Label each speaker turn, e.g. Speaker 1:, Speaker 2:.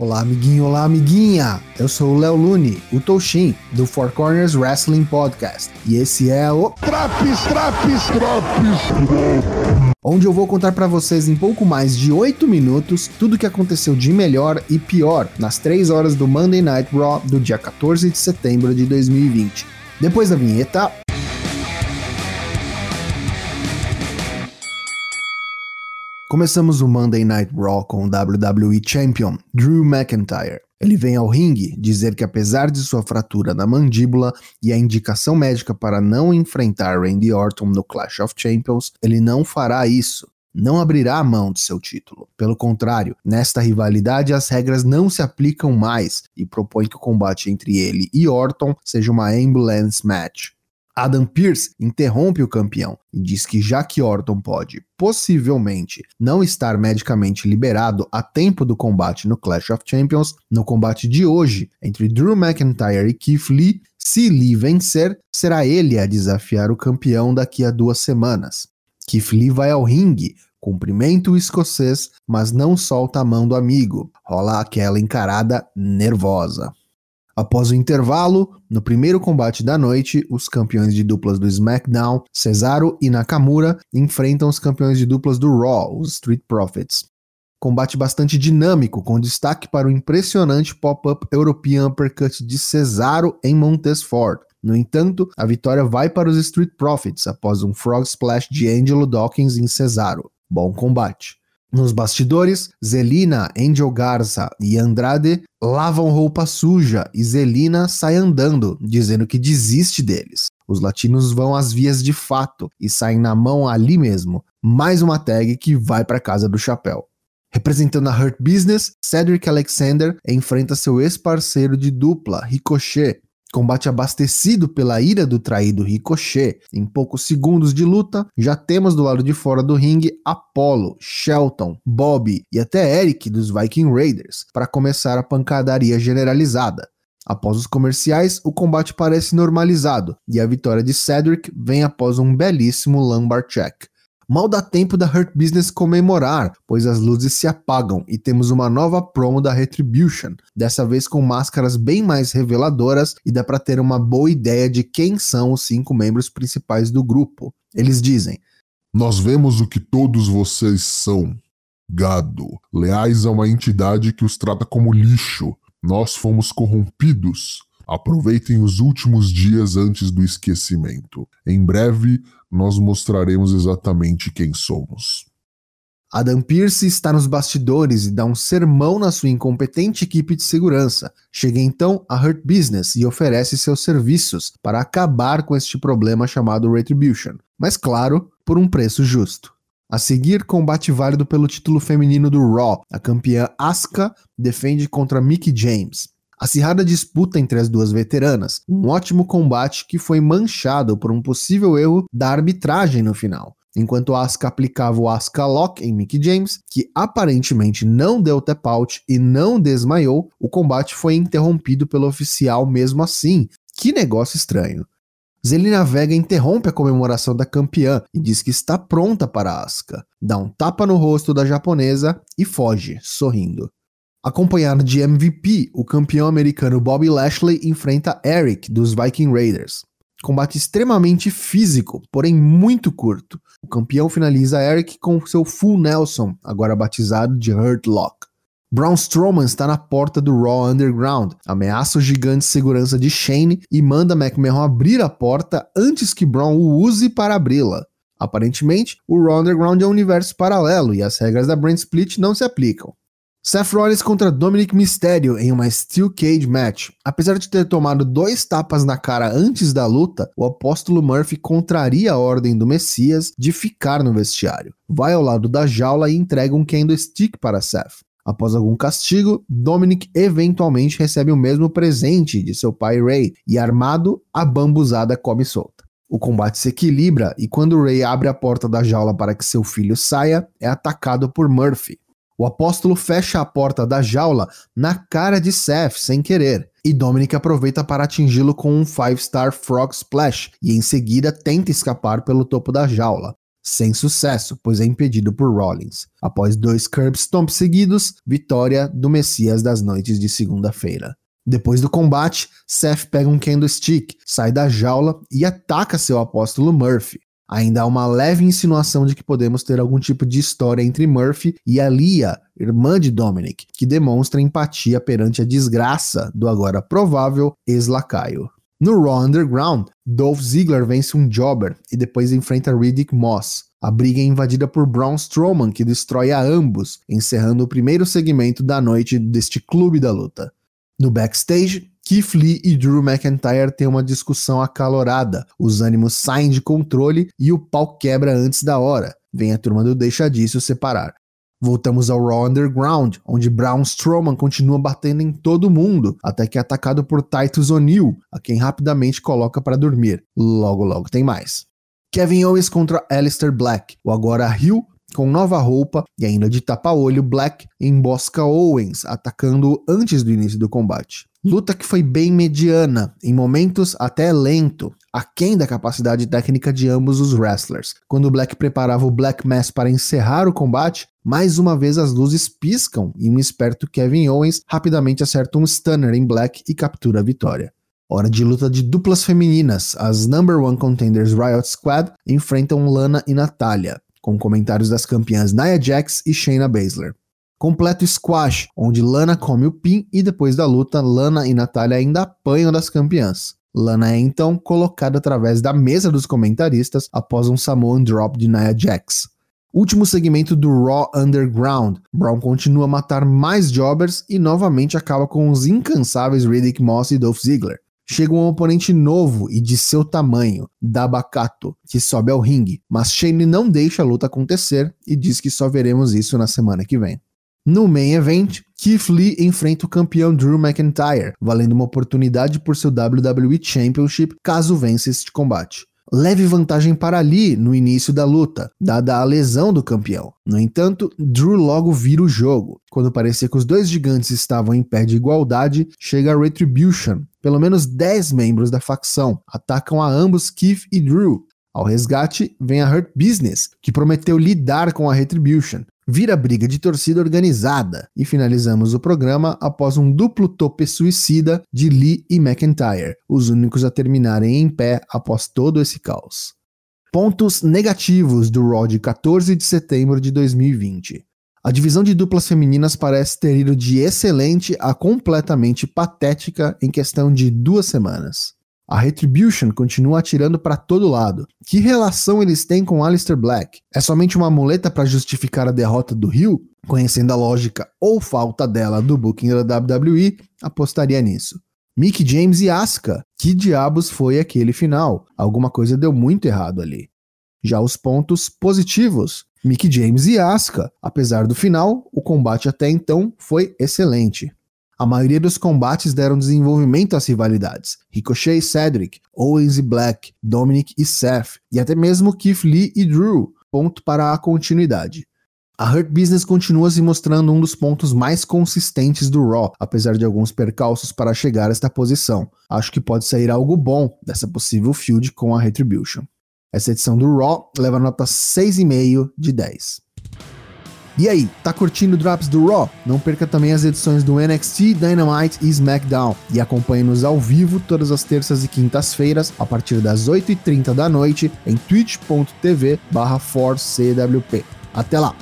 Speaker 1: Olá, amiguinho, olá, amiguinha! Eu sou o Léo Lune, o Toshin, do Four Corners Wrestling Podcast. E esse é o
Speaker 2: Traps, Traps, Traps,
Speaker 1: onde eu vou contar para vocês em pouco mais de 8 minutos tudo o que aconteceu de melhor e pior nas 3 horas do Monday Night Raw do dia 14 de setembro de 2020. Depois da vinheta, Começamos o Monday Night Raw com o WWE Champion, Drew McIntyre. Ele vem ao ringue dizer que apesar de sua fratura na mandíbula e a indicação médica para não enfrentar Randy Orton no Clash of Champions, ele não fará isso. Não abrirá a mão de seu título. Pelo contrário, nesta rivalidade as regras não se aplicam mais e propõe que o combate entre ele e Orton seja uma ambulance match. Adam Pearce interrompe o campeão e diz que já que Orton pode, possivelmente, não estar medicamente liberado a tempo do combate no Clash of Champions, no combate de hoje entre Drew McIntyre e Keith Lee, se Lee vencer, será ele a desafiar o campeão daqui a duas semanas. Keith Lee vai ao ringue, cumprimenta o escocês, mas não solta a mão do amigo. Rola aquela encarada nervosa. Após o intervalo, no primeiro combate da noite, os campeões de duplas do SmackDown, Cesaro e Nakamura, enfrentam os campeões de duplas do Raw, os Street Profits. Combate bastante dinâmico, com destaque para o impressionante pop-up European Uppercut de Cesaro em Montesfort. No entanto, a vitória vai para os Street Profits após um Frog Splash de Angelo Dawkins em Cesaro. Bom combate. Nos bastidores, Zelina, Angel Garza e Andrade lavam roupa suja e Zelina sai andando, dizendo que desiste deles. Os latinos vão às vias de fato e saem na mão ali mesmo. Mais uma tag que vai para casa do chapéu. Representando a Hurt Business, Cedric Alexander enfrenta seu ex-parceiro de dupla, Ricochet, Combate abastecido pela ira do traído Ricochet. Em poucos segundos de luta, já temos do lado de fora do ringue Apollo, Shelton, Bobby e até Eric dos Viking Raiders para começar a pancadaria generalizada. Após os comerciais, o combate parece normalizado e a vitória de Cedric vem após um belíssimo lumbar check. Mal dá tempo da Hurt Business comemorar, pois as luzes se apagam e temos uma nova promo da Retribution, dessa vez com máscaras bem mais reveladoras e dá para ter uma boa ideia de quem são os cinco membros principais do grupo. Eles dizem:
Speaker 2: Nós vemos o que todos vocês são. Gado, leais a uma entidade que os trata como lixo. Nós fomos corrompidos. Aproveitem os últimos dias antes do esquecimento. Em breve, nós mostraremos exatamente quem somos.
Speaker 1: Adam Pearce está nos bastidores e dá um sermão na sua incompetente equipe de segurança. Chega então a Hurt Business e oferece seus serviços para acabar com este problema chamado Retribution, mas claro, por um preço justo. A seguir, combate válido pelo título feminino do Raw. A campeã Asuka defende contra Mickey James acirrada disputa entre as duas veteranas, um ótimo combate que foi manchado por um possível erro da arbitragem no final. Enquanto Asuka aplicava o Asuka Lock em Mickey James, que aparentemente não deu tap out e não desmaiou, o combate foi interrompido pelo oficial mesmo assim. Que negócio estranho. Zelina Vega interrompe a comemoração da campeã e diz que está pronta para Asuka. Dá um tapa no rosto da japonesa e foge, sorrindo. Acompanhado de MVP, o campeão americano Bobby Lashley enfrenta Eric dos Viking Raiders. Combate extremamente físico, porém muito curto. O campeão finaliza Eric com seu Full Nelson, agora batizado de Hurt Lock. Braun Strowman está na porta do Raw Underground, ameaça o gigante segurança de Shane e manda McMahon abrir a porta antes que Braun o use para abri-la. Aparentemente, o Raw Underground é um universo paralelo e as regras da Brand Split não se aplicam. Seth Rollins contra Dominic Mysterio em uma Steel Cage Match. Apesar de ter tomado dois tapas na cara antes da luta, o apóstolo Murphy contraria a ordem do Messias de ficar no vestiário. Vai ao lado da jaula e entrega um candlestick para Seth. Após algum castigo, Dominic eventualmente recebe o mesmo presente de seu pai Ray e, armado, a bambuzada come solta. O combate se equilibra e quando Ray abre a porta da jaula para que seu filho saia, é atacado por Murphy. O apóstolo fecha a porta da jaula na cara de Seth sem querer, e Dominic aproveita para atingi-lo com um 5-star Frog Splash e em seguida tenta escapar pelo topo da jaula. sem sucesso, pois é impedido por Rollins. Após dois curb stomps seguidos, vitória do Messias das noites de segunda-feira. Depois do combate, Seth pega um candlestick, sai da jaula e ataca seu apóstolo Murphy. Ainda há uma leve insinuação de que podemos ter algum tipo de história entre Murphy e Alia, irmã de Dominic, que demonstra empatia perante a desgraça do agora provável ex-lacaio. No Raw Underground, Dolph Ziggler vence um Jobber e depois enfrenta Riddick Moss. A briga é invadida por Braun Strowman, que destrói a ambos, encerrando o primeiro segmento da noite deste clube da luta. No backstage, Keith Lee e Drew McIntyre têm uma discussão acalorada. Os ânimos saem de controle e o pau quebra antes da hora. Vem a turma do Deixa Disso separar. Voltamos ao Raw Underground, onde Braun Strowman continua batendo em todo mundo, até que é atacado por Titus O'Neil, a quem rapidamente coloca para dormir. Logo, logo tem mais. Kevin Owens contra Alistair Black. O agora Hill com nova roupa e ainda de tapa-olho, Black embosca Owens, atacando antes do início do combate. Luta que foi bem mediana, em momentos até lento, aquém da capacidade técnica de ambos os wrestlers. Quando Black preparava o Black Mass para encerrar o combate, mais uma vez as luzes piscam e um esperto Kevin Owens rapidamente acerta um stunner em Black e captura a vitória. Hora de luta de duplas femininas. As number one contenders Riot Squad enfrentam Lana e Natália, com comentários das campeãs Nia Jax e Shayna Baszler completo squash, onde Lana come o pin e depois da luta, Lana e Natália ainda apanham das campeãs. Lana é então colocada através da mesa dos comentaristas após um Samoan Drop de Nia Jax. Último segmento do Raw Underground. Brown continua a matar mais jobbers e novamente acaba com os incansáveis Riddick Moss e Dolph Ziggler. Chega um oponente novo e de seu tamanho, Dabakato, que sobe ao ringue, mas Shane não deixa a luta acontecer e diz que só veremos isso na semana que vem. No main event, Keith Lee enfrenta o campeão Drew McIntyre, valendo uma oportunidade por seu WWE Championship caso vença este combate. Leve vantagem para Lee no início da luta, dada a lesão do campeão. No entanto, Drew logo vira o jogo. Quando parecia que os dois gigantes estavam em pé de igualdade, chega a Retribution. Pelo menos 10 membros da facção atacam a ambos Keith e Drew, ao resgate vem a Hurt Business, que prometeu lidar com a Retribution, vira briga de torcida organizada e finalizamos o programa após um duplo tope suicida de Lee e McIntyre, os únicos a terminarem em pé após todo esse caos. Pontos negativos do Raw de 14 de setembro de 2020. A divisão de duplas femininas parece ter ido de excelente a completamente patética em questão de duas semanas. A Retribution continua atirando para todo lado. Que relação eles têm com Alistair Black? É somente uma muleta para justificar a derrota do Rio? Conhecendo a lógica ou falta dela do booking da WWE, apostaria nisso. Mick James e Asuka. Que diabos foi aquele final? Alguma coisa deu muito errado ali. Já os pontos positivos. Mick James e Asuka. Apesar do final, o combate até então foi excelente. A maioria dos combates deram desenvolvimento às rivalidades. Ricochet e Cedric, Owens e Black, Dominic e Seth, e até mesmo Keith Lee e Drew, ponto para a continuidade. A Hurt Business continua se mostrando um dos pontos mais consistentes do Raw, apesar de alguns percalços para chegar a esta posição. Acho que pode sair algo bom dessa possível feud com a Retribution. Essa edição do Raw leva nota 6,5 de 10. E aí, tá curtindo Drops do Raw? Não perca também as edições do NXT, Dynamite e SmackDown. E acompanhe-nos ao vivo todas as terças e quintas-feiras, a partir das 8h30 da noite, em twitch.tv barra Até lá!